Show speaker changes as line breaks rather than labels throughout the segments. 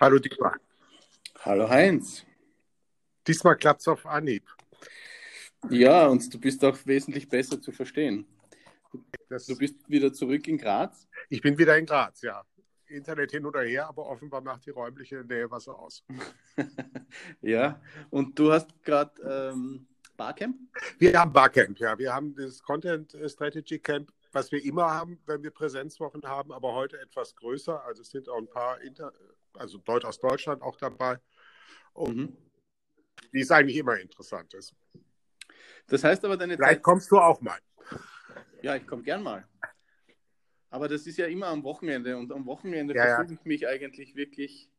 Hallo Dietmar.
Hallo Heinz.
Diesmal klappt es auf Anhieb.
Ja, und du bist auch wesentlich besser zu verstehen.
Das,
Du bist wieder zurück in Graz.
ich bin wieder in Graz, ja. Internet hin oder her, aber offenbar macht die räumliche Nähe was aus.
Ja, und du hast gerade ähm, Barcamp?
Wir haben Barcamp, ja. Wir haben das Content Strategy Camp, was wir immer haben, wenn wir Präsenzwochen haben, aber heute etwas größer. Also es sind auch ein paar, Inter also Leute aus Deutschland auch dabei, und
Mhm.
die es eigentlich immer interessant ist.
Das heißt aber, deine
Vielleicht
Zeit.
kommst du auch mal.
Ja, ich komme gern mal. Aber das ist ja immer am Wochenende und am Wochenende
Ja, ja.
versuche ich mich eigentlich wirklich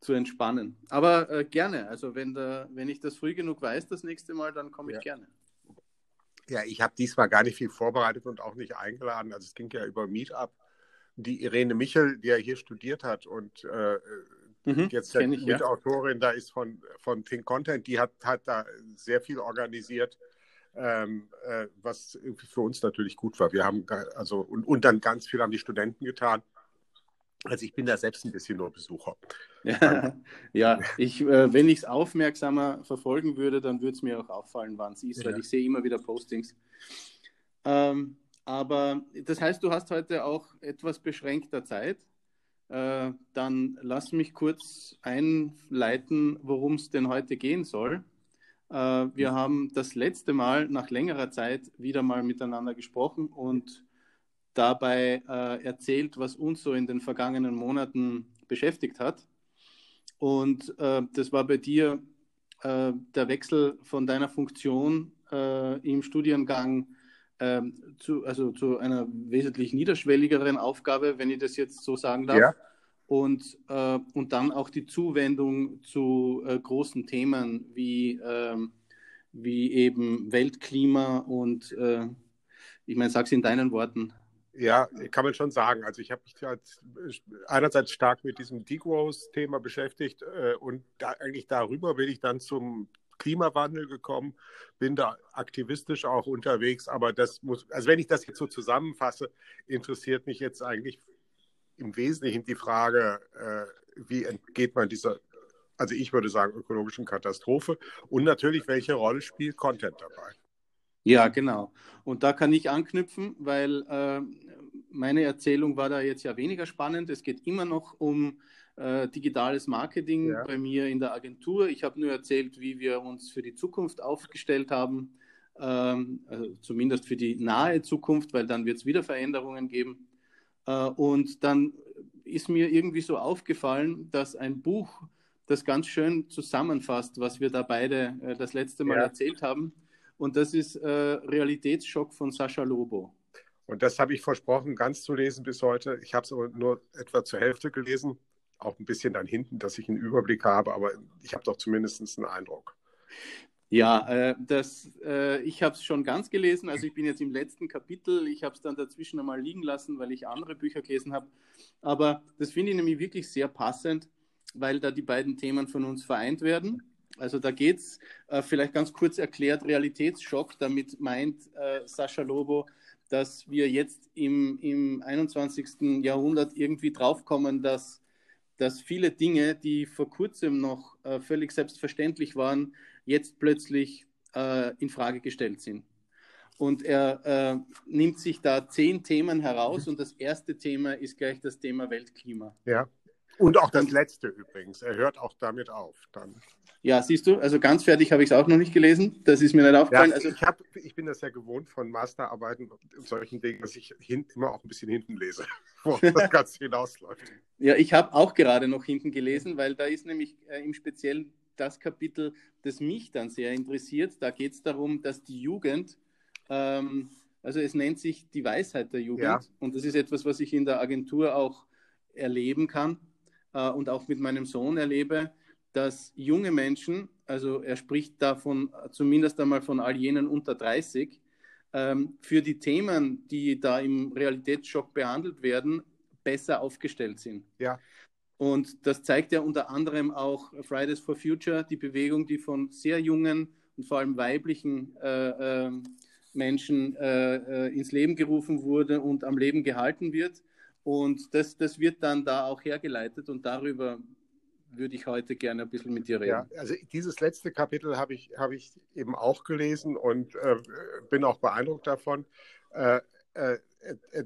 zu entspannen. Aber äh, gerne. Also, wenn, der, wenn ich das früh genug weiß, das nächste Mal, dann komme ich
Ja.
gerne.
Ja, ich habe diesmal gar nicht viel vorbereitet und auch nicht eingeladen. Also es ging ja über Meetup. Die Irene Michel, die ja hier studiert hat und äh,
Mhm,
jetzt ja
ich, ja.
Mitautorin da ist von, von Think Content, die hat, hat da sehr viel organisiert, ähm, äh, was für uns natürlich gut war. Wir haben also und, und dann ganz viel haben die Studenten getan. Also ich bin da selbst ein bisschen nur Besucher.
Ja, ja ich, äh, wenn ich es aufmerksamer verfolgen würde, dann würde es mir auch auffallen, wann es ist, weil
Ja.
ich sehe immer wieder Postings. Ähm, aber das heißt, du hast heute auch etwas beschränkter Zeit. Äh, dann lass mich kurz einleiten, worum es denn heute gehen soll. Äh, wir haben das letzte Mal nach längerer Zeit wieder mal miteinander gesprochen und dabei äh, erzählt, was uns so in den vergangenen Monaten beschäftigt hat. Und das war bei dir der Wechsel von deiner Funktion im Studiengang ähm, zu, also zu einer wesentlich niederschwelligeren Aufgabe, wenn ich das jetzt so sagen darf.
Ja.
Und, äh, und dann auch die Zuwendung zu äh, großen Themen wie, ähm, wie eben Weltklima und äh, ich meine, sag's in deinen Worten.
Ja, kann man schon sagen. Also ich habe mich einerseits stark mit diesem Degrowth-Thema beschäftigt äh, und da, eigentlich darüber bin ich dann zum Klimawandel gekommen, bin da aktivistisch auch unterwegs, aber das muss, also wenn ich das jetzt so zusammenfasse, interessiert mich jetzt eigentlich im Wesentlichen die Frage, äh, wie entgeht man dieser, also ich würde sagen, ökologischen Katastrophe und natürlich, welche Rolle spielt Content dabei?
Ja, genau. Und da kann ich anknüpfen, weil äh, meine Erzählung war da jetzt ja weniger spannend. Es geht immer noch um äh, digitales Marketing
Ja.
bei mir in der Agentur. Ich habe nur erzählt, wie wir uns für die Zukunft aufgestellt haben, ähm, also zumindest für die nahe Zukunft, weil dann wird es wieder Veränderungen geben. Äh, und dann ist mir irgendwie so aufgefallen, dass ein Buch das ganz schön zusammenfasst, was wir da beide äh, das letzte Mal
Ja.
erzählt haben. Und das ist äh, Realitätsschock von Sascha Lobo.
Und das habe ich versprochen, ganz zu lesen bis heute. Ich habe es aber nur etwa zur Hälfte gelesen, auch ein bisschen dann hinten, dass ich einen Überblick habe, aber ich habe doch zumindest einen Eindruck.
Ja, äh, das, äh, ich habe es schon ganz gelesen. Also ich bin jetzt im letzten Kapitel. Ich habe es dann dazwischen einmal liegen lassen, weil ich andere Bücher gelesen habe. Aber das finde ich nämlich wirklich sehr passend, weil da die beiden Themen von uns vereint werden. Also da geht es, äh, vielleicht ganz kurz erklärt, Realitätsschock. Damit meint äh, Sascha Lobo, dass wir jetzt im, im 21. Jahrhundert irgendwie draufkommen, dass, dass viele Dinge, die vor kurzem noch äh, völlig selbstverständlich waren, jetzt plötzlich äh, in Frage gestellt sind. Und er äh, nimmt sich da zehn Themen heraus und das erste Thema ist gleich das Thema Weltklima.
Ja. Und auch das letzte übrigens. Er hört auch damit auf. Dann.
Ja, siehst du, also ganz fertig habe ich es auch noch nicht gelesen. Das ist mir nicht
Ja,
aufgefallen. also,
ich, hab, ich bin das ja gewohnt von Masterarbeiten und solchen Dingen, dass ich hin, immer auch ein bisschen hinten lese, wo das Ganze hinausläuft.
Ja, ich habe auch gerade noch hinten gelesen, weil da ist nämlich äh, im Speziellen das Kapitel, das mich dann sehr interessiert. Da geht es darum, dass die Jugend, ähm, also es nennt sich die Weisheit der Jugend
Ja.
und das ist etwas, was ich in der Agentur auch erleben kann äh, und auch mit meinem Sohn erlebe, dass junge Menschen, also er spricht davon zumindest einmal von all jenen unter 30, ähm, für die Themen, die da im Realitätsschock behandelt werden, besser aufgestellt sind.
Ja.
Und das zeigt ja unter anderem auch Fridays for Future, die Bewegung, die von sehr jungen und vor allem weiblichen äh, äh, Menschen äh, ins Leben gerufen wurde und am Leben gehalten wird. Und das, das wird dann da auch hergeleitet und darüber würde ich heute gerne ein bisschen mit dir reden.
Ja, also dieses letzte Kapitel habe ich, hab ich eben auch gelesen und äh, bin auch beeindruckt davon. Äh, äh,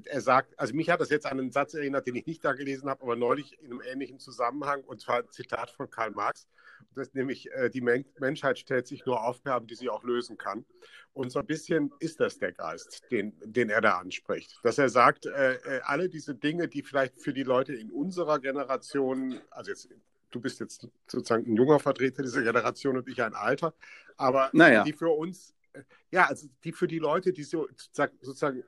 er sagt, also mich hat das jetzt an einen Satz erinnert, den ich nicht da gelesen habe, aber neulich in einem ähnlichen Zusammenhang, und zwar ein Zitat von Karl Marx, das nämlich, äh, die Men Menschheit stellt sich nur Aufgaben, die sie auch lösen kann. Und so ein bisschen ist das der Geist, den, den er da anspricht. Dass er sagt, äh, äh alle diese Dinge, die vielleicht für die Leute in unserer Generation, also jetzt du bist jetzt sozusagen ein junger Vertreter dieser Generation und ich ein alter, aber naja. die für uns, äh, ja, also die für die Leute, die so, sozusagen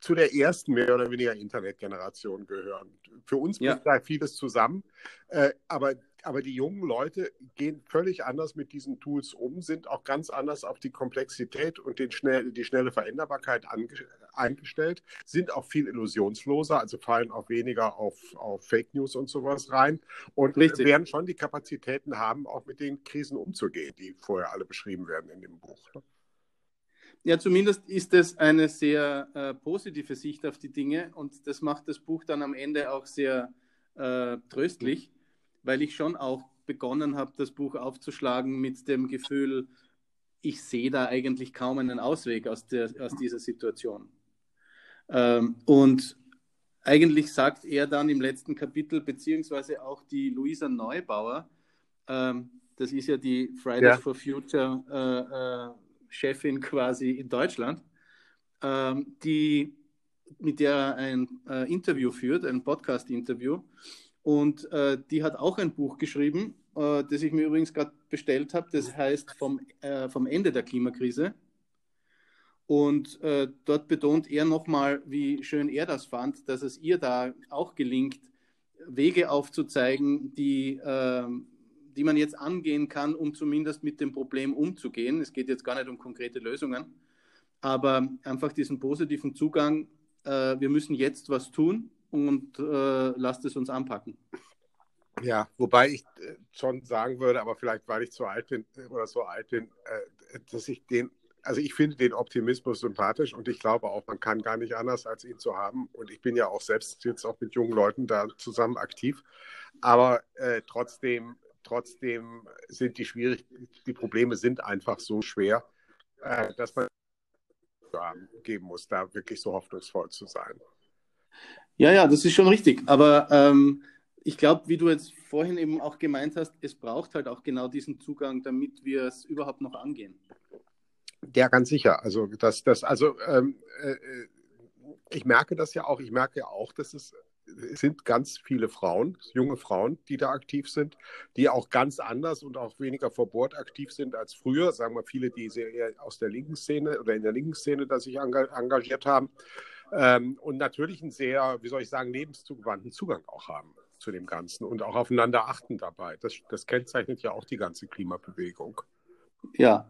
zu der ersten mehr oder weniger Internetgeneration gehören. Für uns ja. bringt da vieles zusammen, äh, aber, aber die jungen Leute gehen völlig anders mit diesen Tools um, sind auch ganz anders auf die Komplexität und den schnell, die schnelle Veränderbarkeit eingestellt, sind auch viel illusionsloser, also fallen auch weniger auf, auf Fake News und sowas rein und Richtig. werden schon die Kapazitäten haben, auch mit den Krisen umzugehen, die vorher alle beschrieben werden in dem Buch. Ne?
Ja, zumindest ist es eine sehr äh, positive Sicht auf die Dinge und das macht das Buch dann am Ende auch sehr äh, tröstlich, weil ich schon auch begonnen habe, das Buch aufzuschlagen mit dem Gefühl, ich sehe da eigentlich kaum einen Ausweg aus, der, aus dieser Situation. Ähm, und eigentlich sagt er dann im letzten Kapitel, beziehungsweise auch die Luisa Neubauer, ähm, das ist ja die Fridays ja. for Future äh, äh Chefin quasi in Deutschland, ähm, die, mit der er ein äh, Interview führt, ein Podcast-Interview. Und äh, die hat auch ein Buch geschrieben, äh, das ich mir übrigens gerade bestellt habe. Das heißt vom, äh, vom Ende der Klimakrise. Und äh, dort betont er nochmal, wie schön er das fand, dass es ihr da auch gelingt, Wege aufzuzeigen, die ähm, die man jetzt angehen kann, um zumindest mit dem Problem umzugehen. Es geht jetzt gar nicht um konkrete Lösungen, aber einfach diesen positiven Zugang, äh, wir müssen jetzt was tun und äh, lasst es uns anpacken.
Ja, wobei ich äh, schon sagen würde, aber vielleicht weil ich zu alt bin äh, oder so alt bin, äh, dass ich den, also ich finde den Optimismus sympathisch und ich glaube auch, man kann gar nicht anders, als ihn zu haben. Und ich bin ja auch selbst jetzt auch mit jungen Leuten da zusammen aktiv. Aber äh, trotzdem Trotzdem sind die schwierig, die Probleme sind einfach so schwer, äh, dass man geben muss, da wirklich so hoffnungsvoll zu sein.
Ja, ja, das ist schon richtig. Aber ähm, ich glaube, wie du jetzt vorhin eben auch gemeint hast, es braucht halt auch genau diesen Zugang, damit wir es überhaupt noch angehen.
Ja, ganz sicher. Also das, das, also ähm, äh, ich merke das ja auch. Ich merke ja auch, dass es sind ganz viele Frauen, junge Frauen, die da aktiv sind, die auch ganz anders und auch weniger vor Bord aktiv sind als früher. Sagen wir viele, die eher aus der linken Szene oder in der linken Szene da sich engagiert haben. Ähm, und natürlich einen sehr, wie soll ich sagen, lebenszugewandten Zugang auch haben zu dem Ganzen und auch aufeinander achten dabei. Das, das kennzeichnet ja auch die ganze Klimabewegung.
Ja,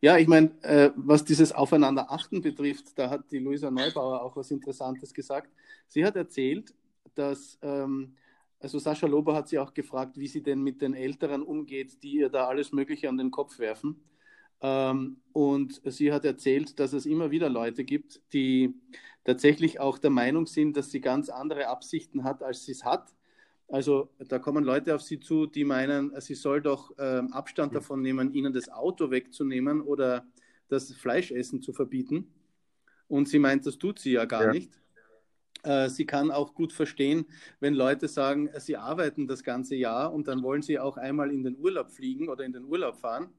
ja, ich meine, äh, was dieses Aufeinanderachten betrifft, da hat die Luisa Neubauer auch was Interessantes gesagt. Sie hat erzählt, dass, ähm, also Sascha Lober hat sie auch gefragt, wie sie denn mit den Älteren umgeht, die ihr da alles Mögliche an den Kopf werfen. Ähm, und sie hat erzählt, dass es immer wieder Leute gibt, die tatsächlich auch der Meinung sind, dass sie ganz andere Absichten hat, als sie es hat also da kommen Leute auf sie zu, die meinen, sie soll doch ähm, Abstand davon nehmen, ihnen das Auto wegzunehmen oder das Fleischessen zu verbieten. Und sie meint, das tut sie ja gar ja. nicht. Äh, sie kann auch gut verstehen, wenn Leute sagen, sie arbeiten das ganze Jahr und dann wollen sie auch einmal in den Urlaub fliegen oder in den Urlaub fahren.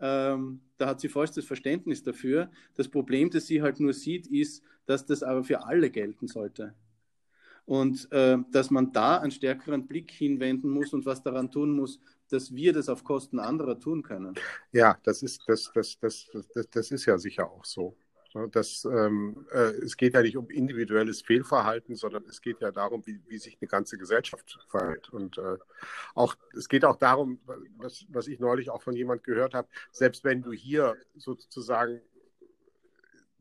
Ähm, da hat sie vollstes Verständnis dafür. Das Problem, das sie halt nur sieht, ist, dass das aber für alle gelten sollte. Und äh, dass man da einen stärkeren Blick hinwenden muss und was daran tun muss, dass wir das auf Kosten anderer tun können.
Ja, das ist, das, das, das, das, das ist ja sicher auch so. Das, ähm, äh, es geht ja nicht um individuelles Fehlverhalten, sondern es geht ja darum, wie, wie sich eine ganze Gesellschaft verhält. Und äh, auch, es geht auch darum, was, was ich neulich auch von jemand gehört habe, selbst wenn du hier sozusagen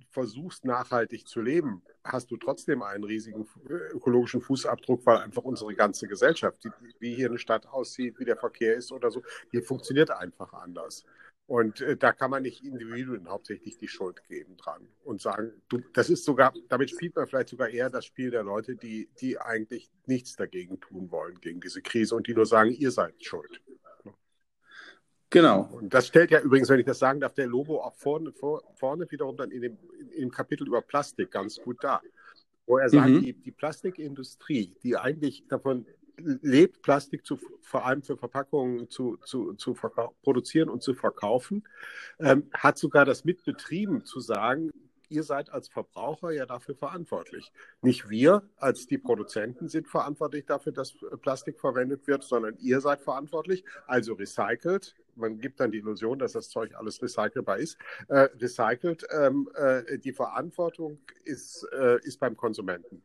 versuchst, nachhaltig zu leben, hast du trotzdem einen riesigen ökologischen Fußabdruck, weil einfach unsere ganze Gesellschaft, die, wie hier eine Stadt aussieht, wie der Verkehr ist oder so, hier funktioniert einfach anders. Und äh, da kann man nicht Individuen hauptsächlich die Schuld geben dran und sagen, du, das ist sogar, damit spielt man vielleicht sogar eher das Spiel der Leute, die, die eigentlich nichts dagegen tun wollen, gegen diese Krise und die nur sagen, ihr seid schuld. Genau. Und das stellt ja übrigens, wenn ich das sagen darf, der Lobo auch vorne, vor, vorne wiederum dann in dem, in dem Kapitel über Plastik ganz gut da. Wo er sagt, mhm. die, die Plastikindustrie, die eigentlich davon lebt, Plastik zu, vor allem für Verpackungen zu, zu, zu produzieren und zu verkaufen, ähm, hat sogar das mitbetrieben zu sagen, ihr seid als Verbraucher ja dafür verantwortlich. Nicht wir als die Produzenten sind verantwortlich dafür, dass Plastik verwendet wird, sondern ihr seid verantwortlich, also recycelt. Man gibt dann die Illusion, dass das Zeug alles recycelbar ist. Äh, recycelt, ähm, äh, die Verantwortung ist, äh, ist beim Konsumenten.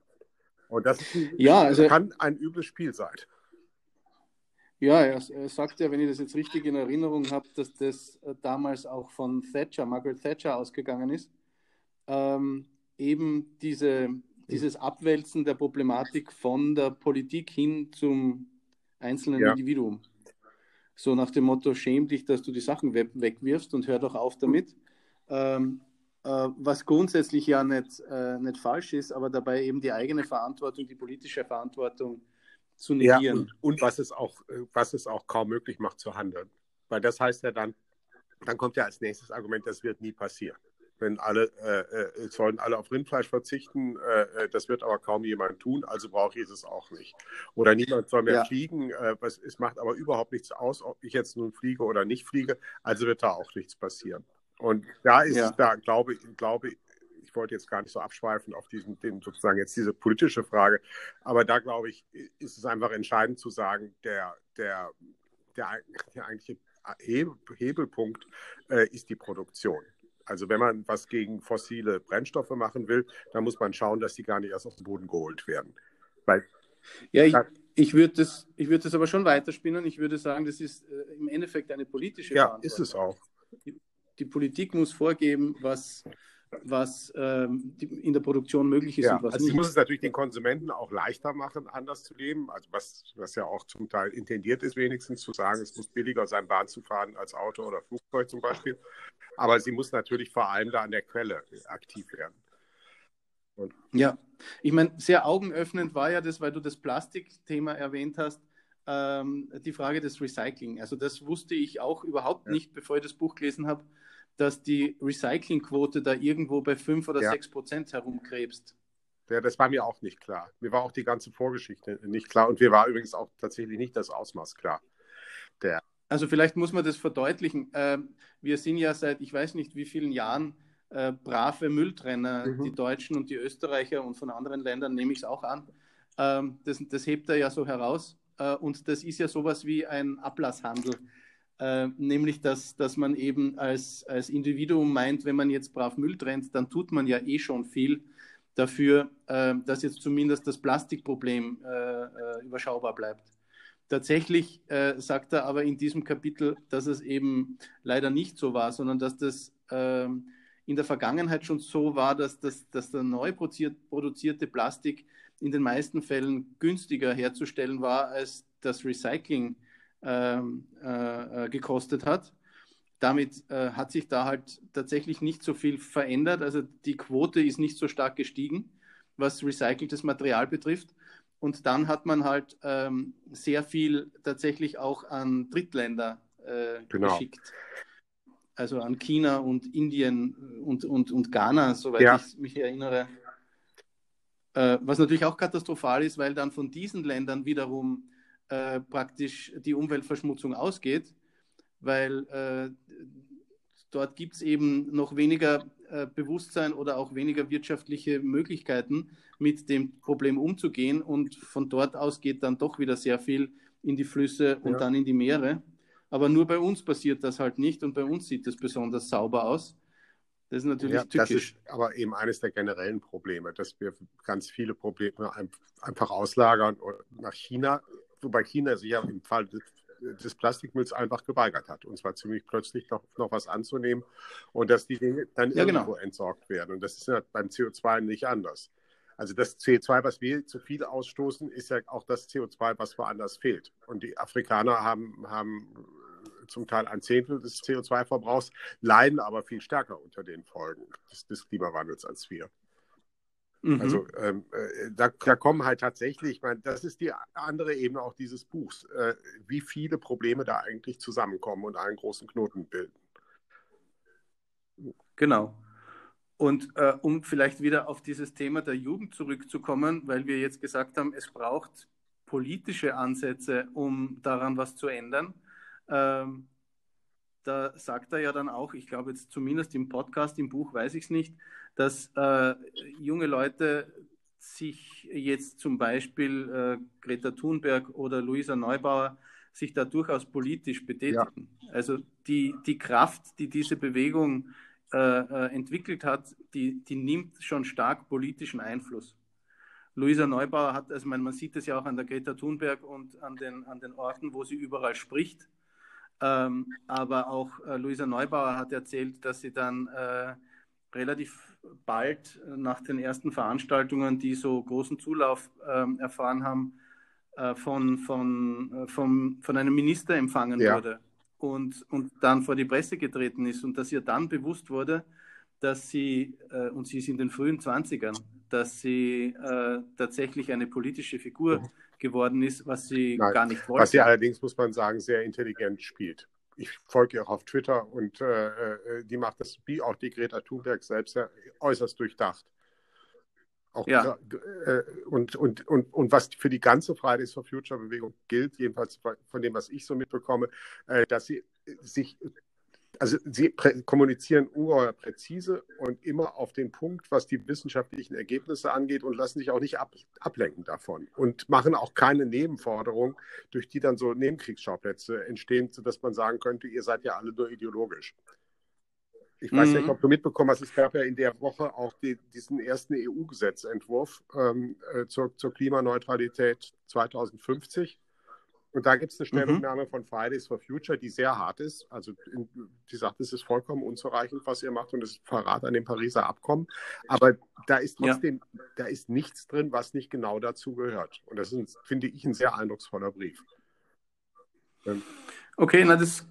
Und das ja, also, kann ein übles Spiel sein.
Ja, er, er, sagt ja, wenn ich das jetzt richtig in Erinnerung habe, dass das äh, damals auch von Thatcher, Margaret Thatcher ausgegangen ist. Ähm, eben diese, dieses Abwälzen der Problematik von der Politik hin zum einzelnen ja. Individuum. So nach dem Motto, schäm dich, dass du die Sachen we wegwirfst und hör doch auf damit. Ähm, äh, was grundsätzlich ja nicht, äh, nicht falsch ist, aber dabei eben die eigene Verantwortung, die politische Verantwortung zu negieren. Ja,
und, und, was, es auch, was es auch kaum möglich macht zu handeln. Weil das heißt ja dann, dann kommt ja als nächstes Argument, das wird nie passieren. Wenn alle, äh, äh, sollen alle auf Rindfleisch verzichten, äh, äh, das wird aber kaum jemand tun, also brauche ich es auch nicht. Oder niemand soll mehr ja. fliegen, äh, was, es macht aber überhaupt nichts aus, ob ich jetzt nun fliege oder nicht fliege, also wird da auch nichts passieren. Und da ist ja. da, glaube, glaube ich, wollte jetzt gar nicht so abschweifen auf diesen, den, sozusagen jetzt diese politische Frage, aber da glaube ich, ist es einfach entscheidend zu sagen, der, der, der, der eigentliche Hebelpunkt äh, ist die Produktion. Also wenn man was gegen fossile Brennstoffe machen will, dann muss man schauen, dass die gar nicht erst aus dem Boden geholt werden.
Weil, ja, ich, ich würde das, würd das aber schon weiterspinnen. Ich würde sagen, das ist äh, im Endeffekt eine politische
Ja, ist es auch.
Die, Politik muss vorgeben, was, was ähm, in der Produktion möglich ist
ja, und was also nicht. Sie muss es natürlich den Konsumenten auch leichter machen, anders zu leben. Also was, was ja auch zum Teil intendiert ist, wenigstens zu sagen, es muss billiger sein, Bahn zu fahren als Auto oder Flugzeug zum Beispiel. Aber sie muss natürlich vor allem da an der Quelle aktiv werden.
Und ja, ich meine, sehr augenöffnend war ja das, weil du das Plastikthema erwähnt hast ähm, die Frage des Recycling. Also das wusste ich auch überhaupt ja. nicht, bevor ich das Buch gelesen habe, dass die Recyclingquote da irgendwo bei 5 oder ja. 6 Prozent herumkrebst.
Ja, das war mir auch nicht klar. Mir war auch die ganze Vorgeschichte nicht klar und mir war übrigens auch tatsächlich nicht das Ausmaß klar.
Der also vielleicht muss man das verdeutlichen. Äh, wir sind ja seit ich weiß nicht wie vielen Jahren äh, brave Mülltrenner, mhm. die Deutschen und die Österreicher und von anderen Ländern nehme ich es auch an. Ähm, das, das hebt er ja so heraus. Äh, und das ist ja sowas wie ein Ablasshandel. Äh, nämlich, dass, dass man eben als, als Individuum meint, wenn man jetzt brav Müll trennt, dann tut man ja eh schon viel dafür, äh, dass jetzt zumindest das Plastikproblem äh, äh, überschaubar bleibt. Tatsächlich äh, sagt er aber in diesem Kapitel, dass es eben leider nicht so war, sondern dass das ähm, in der Vergangenheit schon so war, dass, das, dass der neu produzierte Plastik in den meisten Fällen günstiger herzustellen war, als das Recycling gekostet hat. Damit äh, hat sich da halt tatsächlich nicht so viel verändert. Also die Quote ist nicht so stark gestiegen, was recyceltes Material betrifft. Und dann hat man halt ähm, sehr viel tatsächlich auch an Drittländer äh, genau. geschickt. Also an China und Indien und, und, und Ghana, soweit ja. ich mich erinnere. Äh, was natürlich auch katastrophal ist, weil dann von diesen Ländern wiederum äh, praktisch die Umweltverschmutzung ausgeht, weil äh, dort gibt es eben noch weniger äh, Bewusstsein oder auch weniger wirtschaftliche Möglichkeiten, mit dem Problem umzugehen. Und von dort aus geht dann doch wieder sehr viel in die Flüsse und ja. dann in die Meere. Aber nur bei uns passiert das halt nicht und bei uns sieht es besonders sauber aus. Das ist natürlich ja, tückisch.
Das ist aber eben eines der generellen Probleme, dass wir ganz viele Probleme einfach auslagern nach China, wobei China sich ja im Fall des, des Plastikmülls einfach geweigert hat. Und zwar ziemlich plötzlich noch, noch was anzunehmen und dass die Dinge dann ja, genau. irgendwo genau. entsorgt werden. Und das ist ja beim CO2 nicht anders. Also das CO2, was wir zu viel ausstoßen, ist ja auch das CO2, was woanders fehlt. Und die Afrikaner haben, haben zum Teil ein Zehntel des CO2-Verbrauchs, leiden aber viel stärker unter den Folgen des, des Klimawandels als wir. Mhm. Also ähm, äh, da, da, kommen halt tatsächlich, ich meine, das ist die andere Ebene auch dieses Buchs, äh, wie viele Probleme da eigentlich zusammenkommen und einen großen Knoten bilden.
Genau. Und äh, um vielleicht wieder auf dieses Thema der Jugend zurückzukommen, weil wir jetzt gesagt haben, es braucht politische Ansätze, um daran was zu ändern. Ähm, da sagt er ja dann auch, ich glaube jetzt zumindest im Podcast, im Buch weiß ich es nicht, dass äh, junge Leute sich jetzt zum Beispiel äh, Greta Thunberg oder Luisa Neubauer sich da durchaus politisch betätigen. Ja. Also die, die Kraft, die diese Bewegung äh, äh entwickelt hat, die, die nimmt schon stark politischen Einfluss. Luisa Neubauer hat, also man, man sieht es ja auch an der Greta Thunberg und an den, an den Orten, wo sie überall spricht. Ähm, aber auch äh, Luisa Neubauer hat erzählt, dass sie dann äh, relativ bald nach den ersten Veranstaltungen, die so großen Zulauf äh, erfahren haben, äh, von, von, äh, vom, von einem Minister empfangen ja. wurde und, und dann vor die Presse getreten ist und dass ihr dann bewusst wurde, dass sie, äh, und sie ist in den frühen 20ern, dass sie äh, tatsächlich eine politische Figur mhm. geworden ist, was sie Nein, gar nicht wollte.
Was sie allerdings, muss man sagen, sehr intelligent spielt ich folge ihr auch auf Twitter und äh, äh, die macht das, wie auch die Greta Thunberg selbst, ja, äußerst durchdacht. Auch ja. Äh, und, und, und, und was für die ganze Fridays for Future Bewegung gilt, jedenfalls von dem, was ich so mitbekomme, äh, dass sie sich also sie kommunizieren ungeheuer präzise und immer auf den Punkt, was die wissenschaftlichen Ergebnisse angeht und lassen sich auch nicht ab, ablenken davon und machen auch keine Nebenforderungen, durch die dann so Nebenkriegsschauplätze entstehen, sodass man sagen könnte, ihr seid ja alle nur ideologisch. Ich weiß mhm. nicht, ob du mitbekommen hast, es gab ja in der Woche auch die, diesen ersten EU-Gesetzentwurf ähm, äh, zur, zur Klimaneutralität 2050. Und da gibt es eine mhm. Stellungnahme mhm. von Fridays for Future, die sehr hart ist. Also in, die sagt, es ist vollkommen unzureichend, was ihr macht und es ist Verrat an dem Pariser Abkommen. Aber da ist trotzdem, ja. da ist nichts drin, was nicht genau dazu gehört. Und das ist, finde ich, ein sehr eindrucksvoller Brief.
Ähm. Okay, na das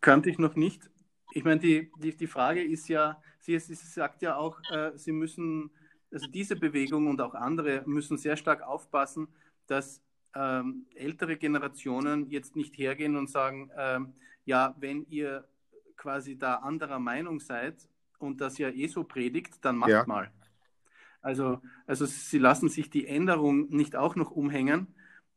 kannte ich noch nicht. Ich meine, die, die, die Frage ist ja, sie, sie sagt ja auch, äh, sie müssen, also diese Bewegung und auch andere müssen sehr stark aufpassen, dass ähm, ältere Generationen jetzt nicht hergehen und sagen, ähm, ja, wenn ihr quasi da anderer Meinung seid und das ja eh so predigt, dann macht ja. mal. Also, also sie lassen sich die Änderung nicht auch noch umhängen.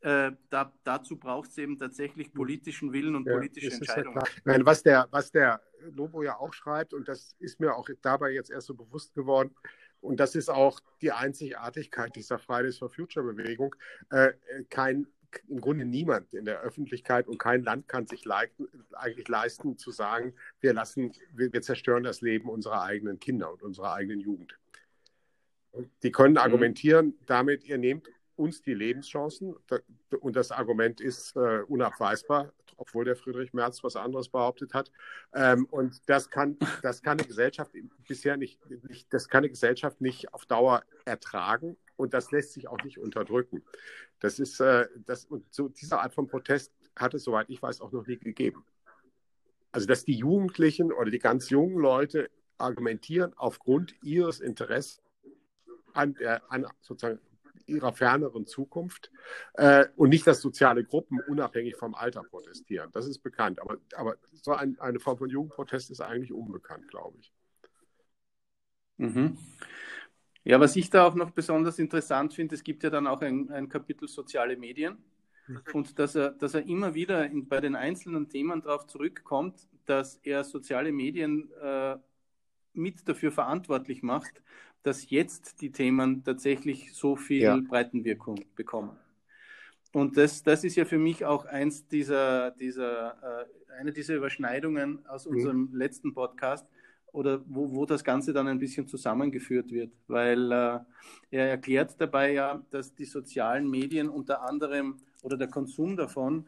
Äh, da, dazu braucht es eben tatsächlich politischen Willen und ja, politische Entscheidungen. Ja
Nein, was, der, was der Lobo ja auch schreibt, und das ist mir auch dabei jetzt erst so bewusst geworden, und das ist auch die Einzigartigkeit dieser Fridays for Future Bewegung, äh, kein, im Grunde niemand in der Öffentlichkeit und kein Land kann sich leisten, eigentlich leisten zu sagen, wir lassen, wir, wir, zerstören das Leben unserer eigenen Kinder und unserer eigenen Jugend. Die können mhm. argumentieren damit, ihr nehmt uns die Lebenschancen und das Argument ist äh, unabweisbar obwohl der Friedrich Merz was anderes behauptet hat. Ähm, und das kann, das kann eine Gesellschaft bisher nicht, nicht, das kann eine Gesellschaft nicht auf Dauer ertragen und das lässt sich auch nicht unterdrücken. Das ist, äh, das, und so diese Art von Protest hat es, soweit ich weiß, auch noch nie gegeben. Also, dass die Jugendlichen oder die ganz jungen Leute argumentieren aufgrund ihres Interesses an, der, an sozusagen ihrer ferneren Zukunft äh, und nicht, dass soziale Gruppen unabhängig vom Alter protestieren. Das ist bekannt, aber, aber so ein, eine Form von Jugendprotest ist eigentlich unbekannt, glaube ich.
Mhm. Ja, was ich da auch noch besonders interessant finde, es gibt ja dann auch ein, ein Kapitel soziale Medien mhm. und dass er, dass er immer wieder in, bei den einzelnen Themen darauf zurückkommt, dass er soziale Medien äh, mit dafür verantwortlich macht, dass jetzt die Themen tatsächlich so viel ja. Breitenwirkung bekommen. Und das, das ist ja für mich auch eins dieser, dieser äh, eine dieser Überschneidungen aus mhm. unserem mhm. letzten Podcast oder wo, wo das Ganze dann ein bisschen zusammengeführt wird, weil äh, er erklärt dabei ja, dass die sozialen Medien unter anderem oder der Konsum davon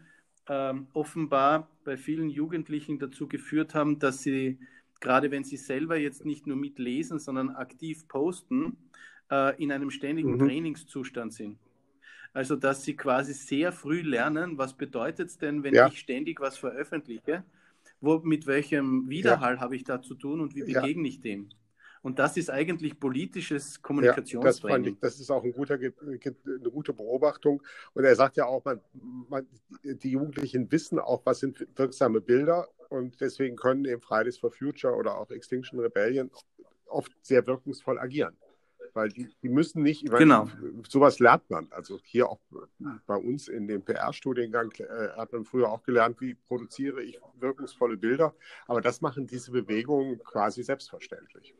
äh, offenbar bei vielen Jugendlichen dazu geführt haben, dass sie gerade wenn sie selber jetzt nicht nur mitlesen, sondern aktiv posten, äh, in einem ständigen mhm. Trainingszustand sind. Also, dass sie quasi sehr früh lernen, was bedeutet es denn, wenn ja. ich ständig was veröffentliche? Wo, mit welchem Widerhall ja. habe ich da zu tun und wie begegne ich dem? Und das ist eigentlich politisches Kommunikationstraining.
Ja, das, das, ist auch ein guter, eine gute Beobachtung. Und er sagt ja auch, man, man, die Jugendlichen wissen auch, was sind wirksame Bilder. Und deswegen können eben Fridays for Future oder auch Extinction Rebellion oft sehr wirkungsvoll agieren. Weil die, die müssen nicht,
genau.
sowas lernt man. Also hier auch bei uns in dem PR-Studiengang äh, hat man früher auch gelernt, wie produziere ich wirkungsvolle Bilder. Aber das machen diese Bewegungen quasi selbstverständlich.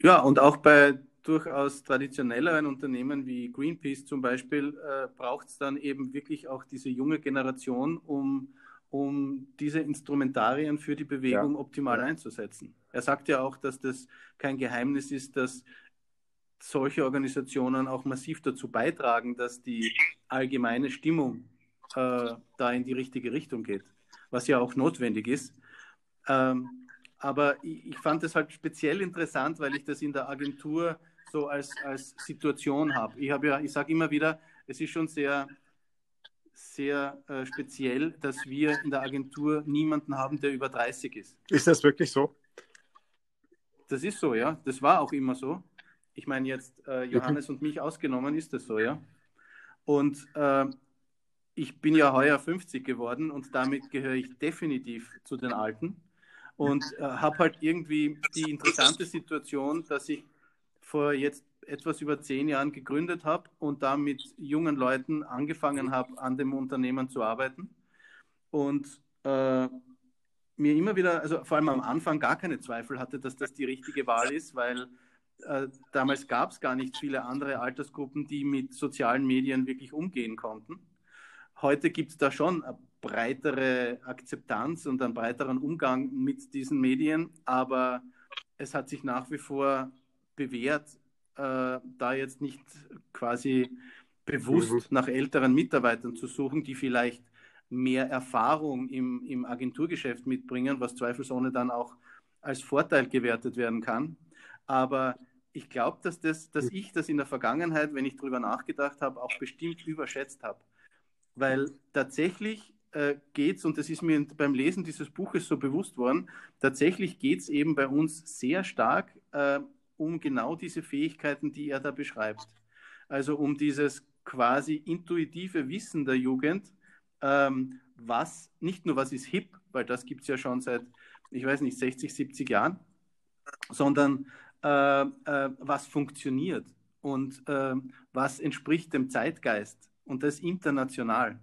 Ja, und auch bei durchaus traditionelleren Unternehmen wie Greenpeace zum Beispiel äh, braucht es dann eben wirklich auch diese junge Generation, um, um diese Instrumentarien für die Bewegung ja. optimal einzusetzen. Er sagt ja auch, dass das kein Geheimnis ist, dass solche Organisationen auch massiv dazu beitragen, dass die allgemeine Stimmung äh, da in die richtige Richtung geht, was ja auch notwendig ist. Ähm, aber ich, ich fand es halt speziell interessant, weil ich das in der Agentur so als, als Situation habe. Ich habe ja, ich sage immer wieder, es ist schon sehr, sehr äh, speziell, dass wir in der Agentur niemanden haben, der über 30 ist.
Ist das wirklich so?
Das ist so, ja. Das war auch immer so. Ich meine, jetzt äh, Johannes mhm. und mich ausgenommen ist das so, ja. Und äh, ich bin ja heuer 50 geworden und damit gehöre ich definitiv zu den Alten und äh, habe halt irgendwie die interessante Situation, dass ich vor jetzt etwas über zehn Jahren gegründet habe und da mit jungen Leuten angefangen habe, an dem Unternehmen zu arbeiten und äh, mir immer wieder, also vor allem am Anfang gar keine Zweifel hatte, dass das die richtige Wahl ist, weil äh, damals gab es gar nicht viele andere Altersgruppen, die mit sozialen Medien wirklich umgehen konnten. Heute gibt es da schon breitere Akzeptanz und einen breiteren Umgang mit diesen Medien, aber es hat sich nach wie vor bewährt, äh, da jetzt nicht quasi bewusst nach älteren Mitarbeitern zu suchen, die vielleicht mehr Erfahrung im, im Agenturgeschäft mitbringen, was zweifelsohne dann auch als Vorteil gewertet werden kann. Aber ich glaube, dass, das, dass ich das in der Vergangenheit, wenn ich darüber nachgedacht habe, auch bestimmt überschätzt habe. Weil tatsächlich äh, geht es, und das ist mir beim Lesen dieses Buches so bewusst worden, tatsächlich geht es eben bei uns sehr stark äh, um genau diese Fähigkeiten, die er da beschreibt. Also um dieses quasi intuitive Wissen der Jugend, ähm, was, nicht nur was ist hip, weil das gibt es ja schon seit, ich weiß nicht, 60, 70 Jahren, sondern äh, äh, was funktioniert und äh, was entspricht dem Zeitgeist und das international.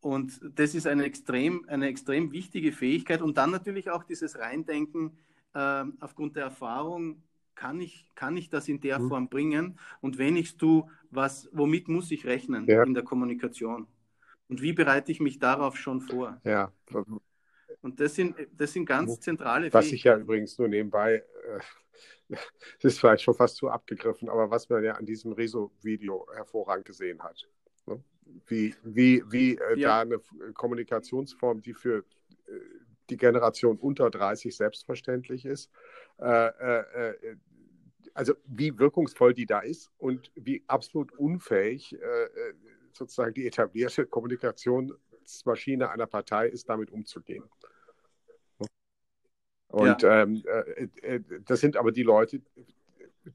Und das ist eine extrem, eine extrem wichtige Fähigkeit. Und dann natürlich auch dieses Reindenken äh, aufgrund der Erfahrung, kann ich, kann ich das in der mhm. Form bringen? Und wenn ich es tue, was, womit muss ich rechnen ja. in der Kommunikation? Und wie bereite ich mich darauf schon vor?
Ja.
Und das sind, das sind ganz zentrale
Was ich ja übrigens nur nebenbei, äh, das ist vielleicht schon fast zu abgegriffen, aber was man ja an diesem Rezo-Video hervorragend gesehen hat. Ne? wie, wie, wie äh, ja. da eine Kommunikationsform, die für äh, die Generation unter 30 selbstverständlich ist, äh, äh, äh, also wie wirkungsvoll die da ist und wie absolut unfähig äh, sozusagen die etablierte Kommunikationsmaschine einer Partei ist, damit umzugehen. Und ja. ähm, das sind aber die Leute,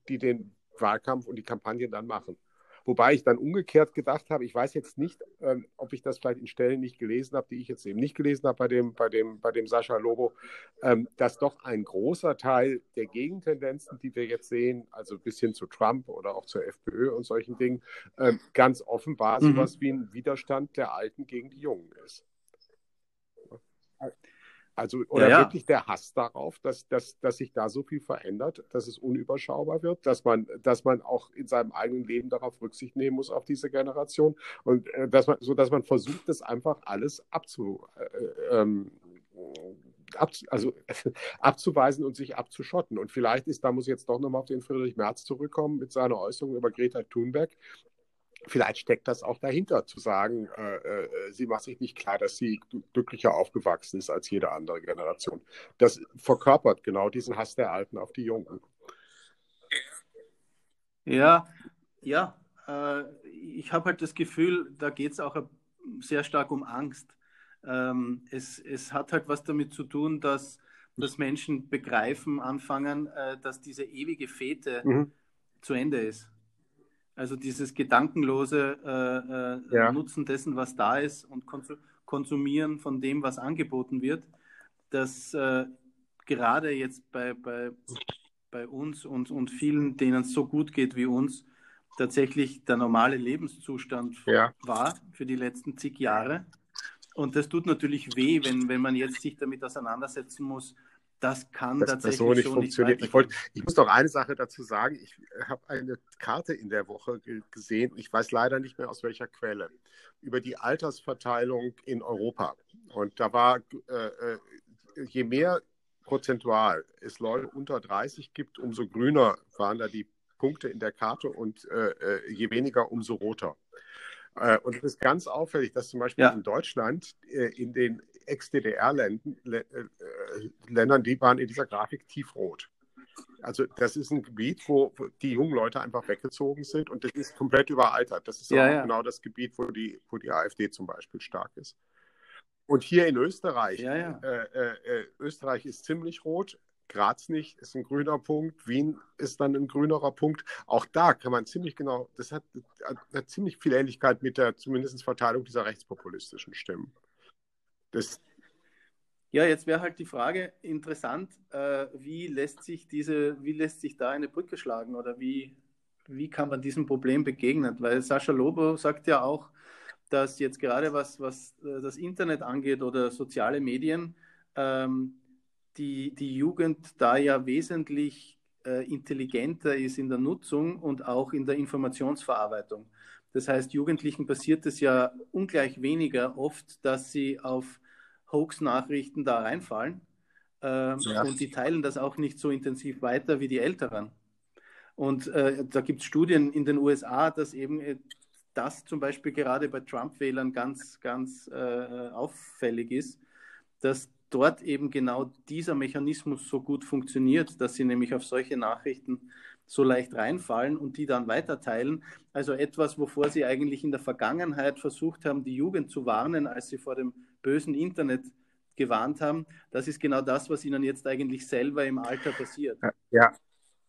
die den Wahlkampf und die Kampagnen dann machen. Wobei ich dann umgekehrt gedacht habe, ich weiß jetzt nicht, ähm, ob ich das vielleicht in Stellen nicht gelesen habe, die ich jetzt eben nicht gelesen habe bei dem, bei dem, bei dem Sascha Lobo, ähm, dass doch ein großer Teil der Gegentendenzen, die wir jetzt sehen, also bis hin zu Trump oder auch zur FPÖ und solchen Dingen, ähm, ganz offenbar mhm. sowas wie ein Widerstand der Alten gegen die Jungen ist. Also, oder ja, ja. wirklich der Hass darauf, dass, dass, dass sich da so viel verändert, dass es unüberschaubar wird, dass man, dass man auch in seinem eigenen Leben darauf Rücksicht nehmen muss auf diese Generation und äh, dass man, so dass man versucht, das einfach alles abzu, äh, ähm, ab, also abzuweisen und sich abzuschotten. Und vielleicht ist, da muss ich jetzt doch nochmal auf den Friedrich Merz zurückkommen mit seiner Äußerung über Greta Thunberg. Vielleicht steckt das auch dahinter, zu sagen, äh, äh, sie macht sich nicht klar, dass sie glücklicher aufgewachsen ist als jede andere Generation. Das verkörpert genau diesen Hass der Alten auf die Jungen.
Ja, ja, äh, ich habe halt das Gefühl, da geht es auch sehr stark um Angst. Ähm, es, es hat halt was damit zu tun, dass, dass Menschen begreifen, anfangen, äh, dass diese ewige Fete mhm. zu Ende ist. Also dieses gedankenlose äh, äh, ja. Nutzen dessen, was da ist und Konsumieren von dem, was angeboten wird, das äh, gerade jetzt bei, bei, bei uns und, und vielen, denen es so gut geht wie uns, tatsächlich der normale Lebenszustand ja. war für die letzten zig Jahre. Und das tut natürlich weh, wenn, wenn man jetzt sich damit auseinandersetzen muss, das kann das, tatsächlich so nicht funktionieren.
Nicht ich, ich, muss noch eine Sache dazu sagen. Ich habe eine Karte in der Woche gesehen. Ich weiß leider nicht mehr aus welcher Quelle über die Altersverteilung in Europa. Und da war, äh, äh je mehr prozentual es Leute unter 30 gibt, umso grüner waren da die Punkte in der Karte und äh, äh je weniger, umso roter. Äh, und es ist ganz auffällig, dass zum Beispiel ja. in Deutschland äh, in den Ex-DDR-Ländern, die waren in dieser Grafik tiefrot. Also das ist ein Gebiet, wo die jungen Leute einfach weggezogen sind und das ist komplett überaltert. Das ist ja, auch ja. genau das Gebiet, wo die, wo die AfD zum Beispiel stark ist. Und hier in Österreich, ja, ja. Äh, äh, äh, Österreich ist ziemlich rot, Graz nicht, ist ein grüner Punkt, Wien ist dann ein grünerer Punkt. Auch da kann man ziemlich genau, das hat, hat ziemlich viel Ähnlichkeit mit der zumindest Verteilung dieser rechtspopulistischen Stimmen.
Das ja, jetzt wäre halt die Frage interessant, äh, wie lässt sich diese, wie lässt sich da eine Brücke schlagen oder wie, wie kann man diesem Problem begegnen? Weil Sascha Lobo sagt ja auch, dass jetzt gerade was, was äh, das Internet angeht oder soziale Medien, ähm, die, die Jugend da ja wesentlich äh, intelligenter ist in der Nutzung und auch in der Informationsverarbeitung. Das heißt, Jugendlichen passiert es ja ungleich weniger oft, dass sie auf Hoax-Nachrichten da reinfallen. Ähm, ja. Und die teilen das auch nicht so intensiv weiter wie die Älteren. Und äh, da gibt es Studien in den USA, dass eben äh, das zum Beispiel gerade bei Trump-Wählern ganz, ganz äh, auffällig ist, dass dort eben genau dieser Mechanismus so gut funktioniert, dass sie nämlich auf solche Nachrichten so leicht reinfallen und die dann weiterteilen. Also etwas, wovor sie eigentlich in der Vergangenheit versucht haben, die Jugend zu warnen, als sie vor dem bösen Internet gewarnt haben. Das ist genau das, was ihnen jetzt eigentlich selber im Alter passiert.
Ja,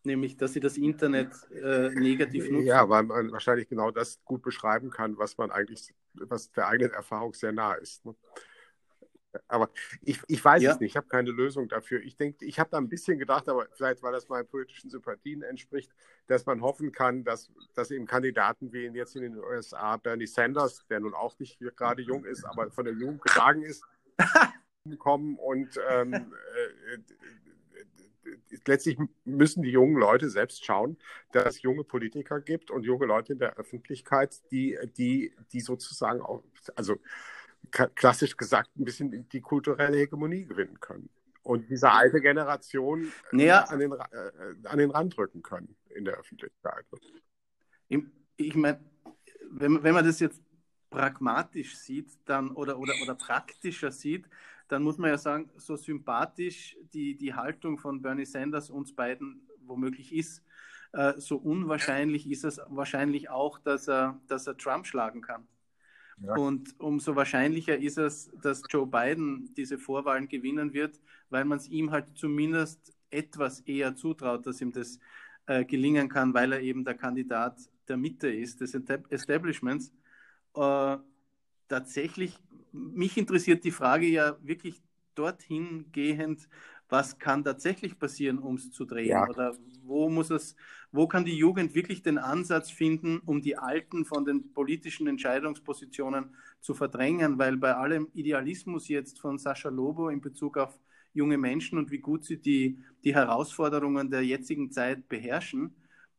nämlich dass sie das Internet äh, negativ nutzen.
Ja, weil man wahrscheinlich genau das gut beschreiben kann, was man eigentlich, was der eigenen Erfahrung sehr nah ist. Ne? Aber ich, ich weiß ja. es nicht, ich habe keine Lösung dafür. Ich denke, ich habe da ein bisschen gedacht, aber vielleicht, weil das meinen politischen Sympathien entspricht, dass man hoffen kann, dass, dass eben Kandidaten wie jetzt in den USA Bernie Sanders, der nun auch nicht gerade jung ist, aber von der Jugend getragen ist, kommen und ähm, äh, letztlich müssen die jungen Leute selbst schauen, dass es junge Politiker gibt und junge Leute in der Öffentlichkeit, die, die, die sozusagen auch, also klassisch gesagt, ein bisschen die kulturelle Hegemonie gewinnen können. Und diese alte Generation naja. an, den, äh, an den Rand rücken können in der Öffentlichkeit.
Ich, ich meine, wenn, wenn man das jetzt pragmatisch sieht dann oder, oder, oder praktischer sieht, dann muss man ja sagen, so sympathisch die, die Haltung von Bernie Sanders uns beiden womöglich ist, äh, so unwahrscheinlich ist es wahrscheinlich auch, dass er, dass er Trump schlagen kann. Ja. Und umso wahrscheinlicher ist es, dass Joe Biden diese Vorwahlen gewinnen wird, weil man es ihm halt zumindest etwas eher zutraut, dass ihm das äh, gelingen kann, weil er eben der Kandidat der Mitte ist, des Establishments. Äh, tatsächlich, mich interessiert die Frage ja wirklich dorthin gehend, was kann tatsächlich passieren, um es zu drehen? Ja. Oder wo muss es, wo kann die Jugend wirklich den Ansatz finden, um die Alten von den politischen Entscheidungspositionen zu verdrängen? Weil bei allem Idealismus jetzt von Sascha Lobo in Bezug auf junge Menschen und wie gut sie die, die Herausforderungen der jetzigen Zeit beherrschen,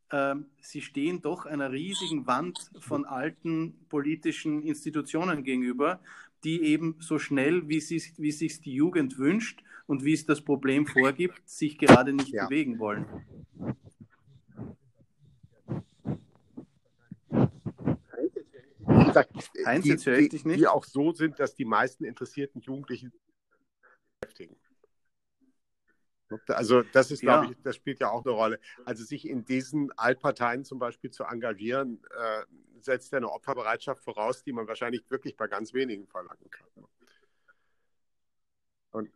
äh, sie stehen doch einer riesigen Wand von alten politischen Institutionen gegenüber, die eben so schnell, wie, sie, wie sich die Jugend wünscht und wie es das Problem vorgibt, sich gerade nicht ja. bewegen wollen.
Heinz, jetzt höre ich dich nicht. Die auch so sind, dass die meisten interessierten Jugendlichen beschäftigen. Also das ist, glaube ja. ich, das spielt ja auch eine Rolle. Also sich in diesen Altparteien zum Beispiel zu engagieren, äh, setzt ja eine Opferbereitschaft voraus, die man wahrscheinlich wirklich bei ganz wenigen verlangen kann.
Und,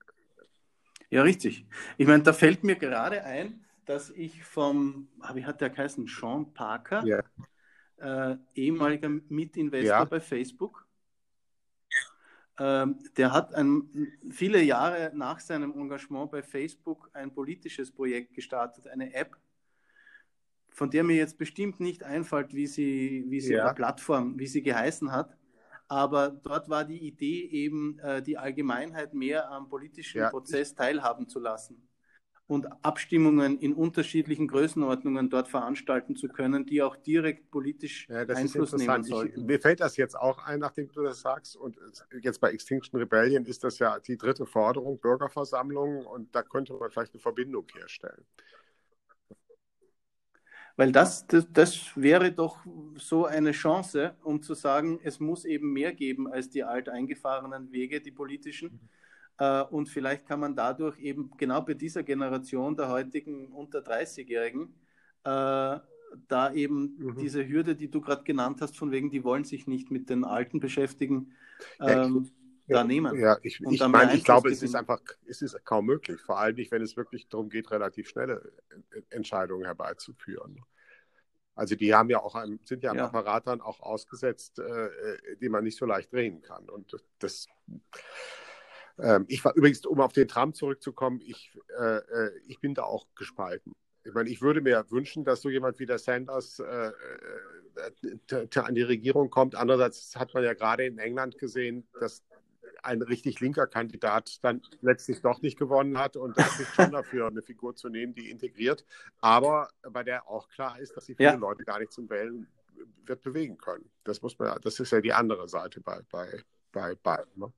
ja, richtig. Ich meine, da fällt mir gerade ein, dass ich vom, ah, wie hat der geheißen, Sean Parker, yeah. äh, ehemaliger Mitinvestor ja. bei Facebook, ähm, der hat ein, viele Jahre nach seinem Engagement bei Facebook ein politisches Projekt gestartet, eine App, von der mir jetzt bestimmt nicht einfällt, wie sie, wie sie ja. Plattform, wie sie geheißen hat. Aber dort war die Idee eben, äh, die Allgemeinheit mehr am politischen ja. Prozess teilhaben zu lassen und Abstimmungen in unterschiedlichen Größenordnungen dort veranstalten zu können, die auch direkt politisch ja, Einfluss nehmen sollten.
Ich, mir fällt das jetzt auch ein, nachdem du das sagst. Und jetzt bei Extinction Rebellion ist das ja die dritte Forderung, Bürgerversammlungen. Und da könnte man vielleicht eine Verbindung herstellen.
Weil das, das, das wäre doch so eine Chance, um zu sagen, es muss eben mehr geben als die alteingefahrenen Wege, die politischen. Mhm äh, und vielleicht kann man dadurch eben genau bei dieser Generation der heutigen unter 30-Jährigen äh, da eben mhm. diese Hürde, die du gerade genannt hast, von wegen, die wollen sich nicht mit den Alten beschäftigen, ähm, ja, da nehmen.
Ja, ich, ich meine, ich glaube, es ist einfach, es ist kaum möglich, vor allem nicht, wenn es wirklich darum geht, relativ schnelle Entscheidungen herbeizuführen. Also die haben ja auch ein, sind ja, ja. Apparat dann auch ausgesetzt, äh, äh die man nicht so leicht drehen kann. Und das ähm, ich war übrigens, um auf den Trump zurückzukommen, ich, äh, äh, ich bin da auch gespalten. Ich meine, ich würde mir wünschen, dass so jemand wie der Sanders äh, äh, an die Regierung kommt. Andererseits hat man ja gerade in England gesehen, dass ein richtig linker Kandidat dann letztlich doch nicht gewonnen hat und da ist schon dafür, eine Figur zu nehmen, die integriert, aber bei der auch klar ist, dass sie viele ja. Leute gar nicht zum Wählen wird bewegen können. Das muss man, das ist ja die andere Seite bei bei bei beiden. Ne?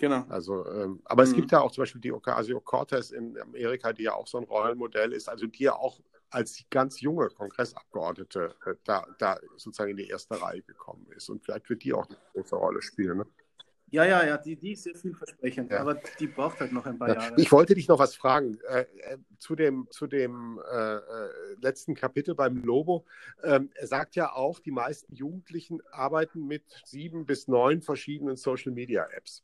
Genau. Also, ähm, aber mhm. es gibt ja auch zum Beispiel die Ocasio-Cortez in Amerika, die ja auch so ein Rollenmodell ist, also die ja auch als ganz junge Kongressabgeordnete äh, da, da sozusagen in die erste Reihe gekommen ist. Und vielleicht wird die auch eine große Rolle spielen. Ne?
Ja, ja, ja, die, die ist sehr vielversprechend, ja. aber die braucht halt noch ein paar ja. Jahre.
Ich wollte dich noch was fragen äh, äh zu dem, zu dem äh, äh, letzten Kapitel beim Lobo. Ähm, er sagt ja auch, die meisten Jugendlichen arbeiten mit sieben bis neun verschiedenen Social-Media-Apps.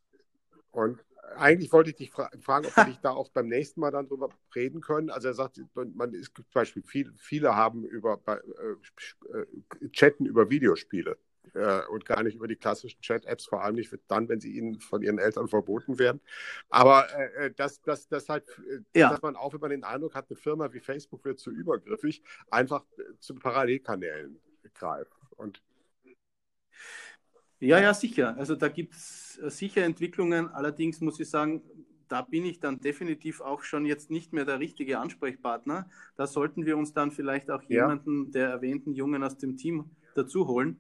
Und eigentlich wollte ich dich fra fragen, ob wir dich da auch beim nächsten Mal dann drüber reden können. Also er sagt, man ist zum Beispiel viel, viele haben über äh, äh, Chatten über Videospiele äh, und gar nicht über die klassischen Chat-Apps, vor allem nicht dann, wenn sie ihnen von ihren Eltern verboten werden. Aber äh, äh dass, dass, dass, halt, äh, ja. dass man auch, wenn man den Eindruck hat, eine Firma wie Facebook wird zu übergriffig, einfach zu Parallelkanälen greift. Und
ja, ja, sicher. Also da gibt es äh, sicher Entwicklungen. Allerdings muss ich sagen, da bin ich dann definitiv auch schon jetzt nicht mehr der richtige Ansprechpartner. Da sollten wir uns dann vielleicht auch ja. jemanden der erwähnten Jungen aus dem Team dazu holen.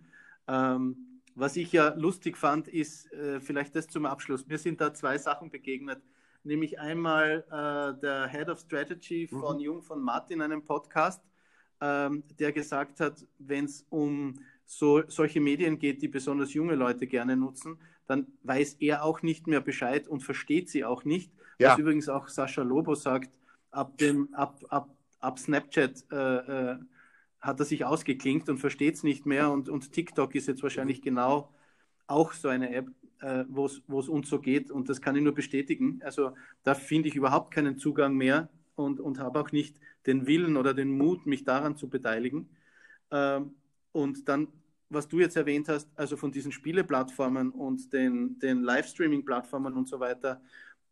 Ähm, was ich ja lustig fand, ist äh, vielleicht das zum Abschluss. Mir sind da zwei Sachen begegnet. Nämlich einmal äh, der Head of Strategy mhm. von mhm. Jung von Matt in einem Podcast, ähm, der gesagt hat, wenn es um so, solche Medien geht, die besonders junge Leute gerne nutzen, dann weiß er auch nicht mehr Bescheid und versteht sie auch nicht. Ja. Was übrigens auch Sascha Lobo sagt, ab, dem, ab, ab, ab Snapchat äh, äh, hat er sich ausgeklinkt und versteht es nicht mehr. Und, und TikTok ist jetzt wahrscheinlich genau auch so eine App, äh, wo es uns so geht. Und das kann ich nur bestätigen. Also da finde ich überhaupt keinen Zugang mehr und, und habe auch nicht den Willen oder den Mut, mich daran zu beteiligen. Ähm, und dann, was du jetzt erwähnt hast, also von diesen Spieleplattformen und den, den Livestreaming-Plattformen und so weiter,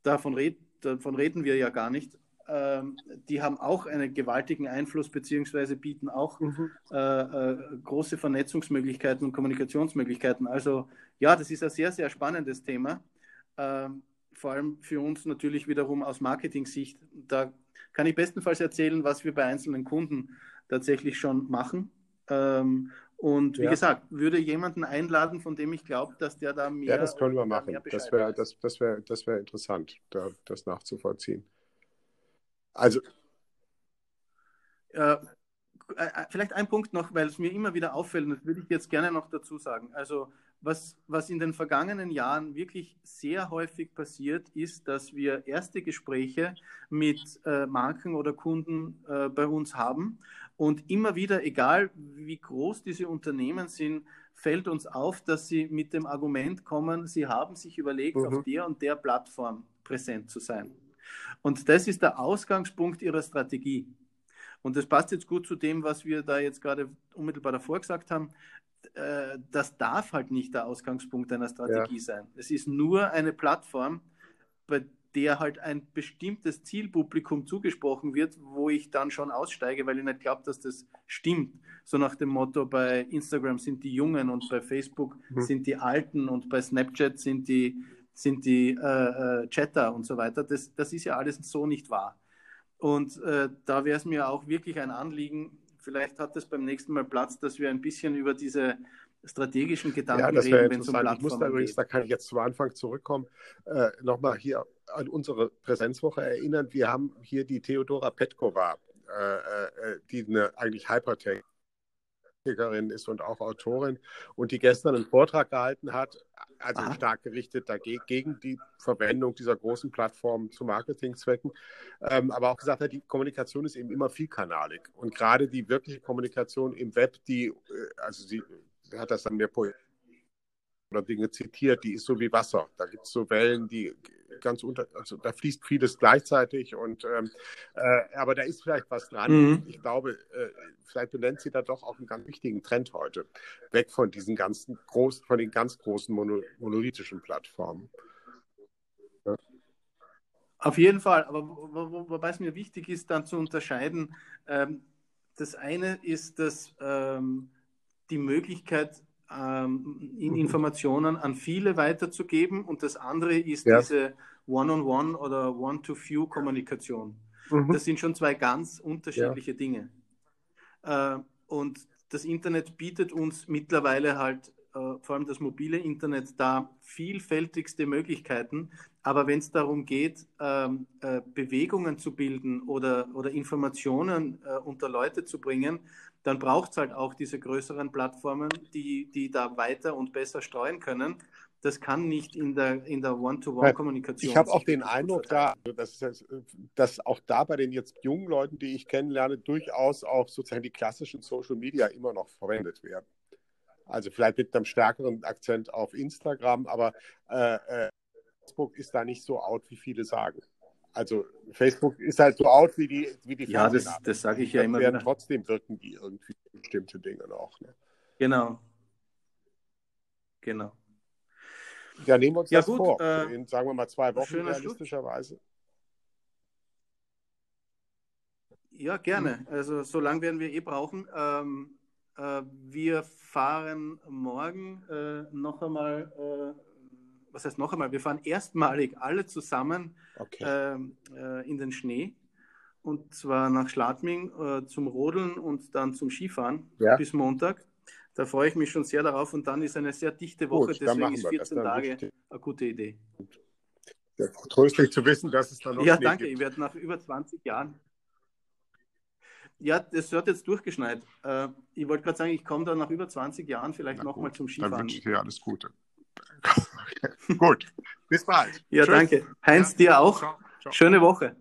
davon, red, davon reden wir ja gar nicht. Ähm, die haben auch einen gewaltigen Einfluss beziehungsweise bieten auch mhm. äh, äh, große Vernetzungsmöglichkeiten und Kommunikationsmöglichkeiten. Also ja, das ist ein sehr, sehr spannendes Thema. Ähm, vor allem für uns natürlich wiederum aus Marketing-Sicht. Da kann ich bestenfalls erzählen, was wir bei einzelnen Kunden tatsächlich schon machen. Ähm, und wie ja. gesagt, würde jemanden einladen, von dem ich glaube, dass der da mehr.
Ja, das können wir machen. Das wäre das, das wär, das wär interessant, da, das nachzuvollziehen. Also.
Äh, äh, vielleicht ein Punkt noch, weil es mir immer wieder auffällt, und das würde ich jetzt gerne noch dazu sagen. Also, was, was in den vergangenen Jahren wirklich sehr häufig passiert, ist, dass wir erste Gespräche mit äh, Marken oder Kunden äh, bei uns haben und immer wieder, egal wie groß diese Unternehmen sind, fällt uns auf, dass sie mit dem Argument kommen, sie haben sich überlegt, mhm. auf der und der Plattform präsent zu sein. Und das ist der Ausgangspunkt ihrer Strategie. Und das passt jetzt gut zu dem, was wir da jetzt gerade unmittelbar davor gesagt haben. Äh, das darf halt nicht der Ausgangspunkt einer Strategie ja. sein. Es ist nur eine Plattform, bei der halt ein bestimmtes Zielpublikum zugesprochen wird, wo ich dann schon aussteige, weil ich nicht glaube, dass das stimmt. So nach dem Motto, bei Instagram sind die Jungen und bei Facebook mhm. sind die Alten und bei Snapchat sind die, sind die äh, äh, Chatter und so weiter. Das, das ist ja alles so nicht wahr. Und äh, da wäre es mir auch wirklich ein Anliegen, vielleicht hat es beim nächsten Mal Platz, dass wir ein bisschen über diese strategischen Gedanken ja,
das reden, wenn es um Plattformen ich muss da übrigens, da kann ich jetzt zu Anfang zurückkommen, äh, nochmal hier an unsere Präsenzwoche erinnern. Wir haben hier die Theodora Petkova, äh, äh, die eine eigentlich Hypertech ist und auch Autorin und die gestern einen Vortrag gehalten hat, also Aha. stark gerichtet dagegen, gegen die Verwendung dieser großen Plattformen zu Marketingzwecken, ähm, aber auch gesagt hat, die Kommunikation ist eben immer vielkanalig und gerade die wirkliche Kommunikation im Web, die, äh, also sie hat das dann mehr oder Dinge zitiert, die ist so wie Wasser. Da gibt es so Wellen, die ganz unter, also da fließt vieles gleichzeitig und ähm, äh, aber da ist vielleicht was dran. Mhm. Ich glaube, äh, vielleicht benennt sie da doch auch einen ganz wichtigen Trend heute. Weg von diesen ganzen großen, von den ganz großen mono, monolithischen Plattformen.
Ja. Auf jeden Fall, aber wo, wo, wobei es mir wichtig ist, dann zu unterscheiden, ähm, das eine ist, dass ähm, die Möglichkeit, ähm, in Informationen an viele weiterzugeben und das andere ist ja. diese One-on-One -on -one oder One-to-Few-Kommunikation. Mhm. Das sind schon zwei ganz unterschiedliche ja. Dinge. Äh, und das Internet bietet uns mittlerweile halt, äh, vor allem das mobile Internet, da vielfältigste Möglichkeiten. Aber wenn es darum geht, ähm, äh, Bewegungen zu bilden oder, oder Informationen äh, unter Leute zu bringen, dann braucht es halt auch diese größeren Plattformen, die, die da weiter und besser streuen können. Das kann nicht in der, in der One-to-One-Kommunikation.
Ich habe auch den Eindruck, da, dass, dass auch da bei den jetzt jungen Leuten, die ich kennenlerne, durchaus auch sozusagen die klassischen Social Media immer noch verwendet werden. Also vielleicht mit einem stärkeren Akzent auf Instagram, aber äh, äh, Facebook ist da nicht so out, wie viele sagen. Also Facebook ist halt so out wie die wie die
Ja, das, das sage ich ja immer werden
wieder. Trotzdem wirken die irgendwie bestimmte Dinge noch. Ne?
Genau. Genau.
Ja, nehmen wir uns ja, das gut, vor. Äh, in, sagen wir mal, zwei Wochen realistischerweise.
Ja, gerne. Hm. Also so lange werden wir eh brauchen. Ähm, äh, wir fahren morgen äh, noch einmal äh, was heißt noch einmal, wir fahren erstmalig alle zusammen okay. Ähm, äh, in den Schnee. Und zwar nach Schladming äh, zum Rodeln und dann zum Skifahren ja. bis Montag. Da freue ich mich schon sehr darauf. Und dann ist eine sehr dichte Woche, Gut, deswegen ist 14 Tage richtig. eine gute Idee.
Ja, tröstlich zu wissen, dass es dann noch
Ja, Schnee danke. Gibt. Ich werde nach über 20 Jahren. Ja, das wird jetzt durchgeschneit. Äh, ich wollte gerade sagen, ich komme da nach über 20 Jahren vielleicht nochmal zum Skifahren. Dann
wünsche ich dir alles Gute. Gut, bis bald.
Ja, Tschüss. danke. Heinz, dir auch. Ciao, ciao. Schöne Woche.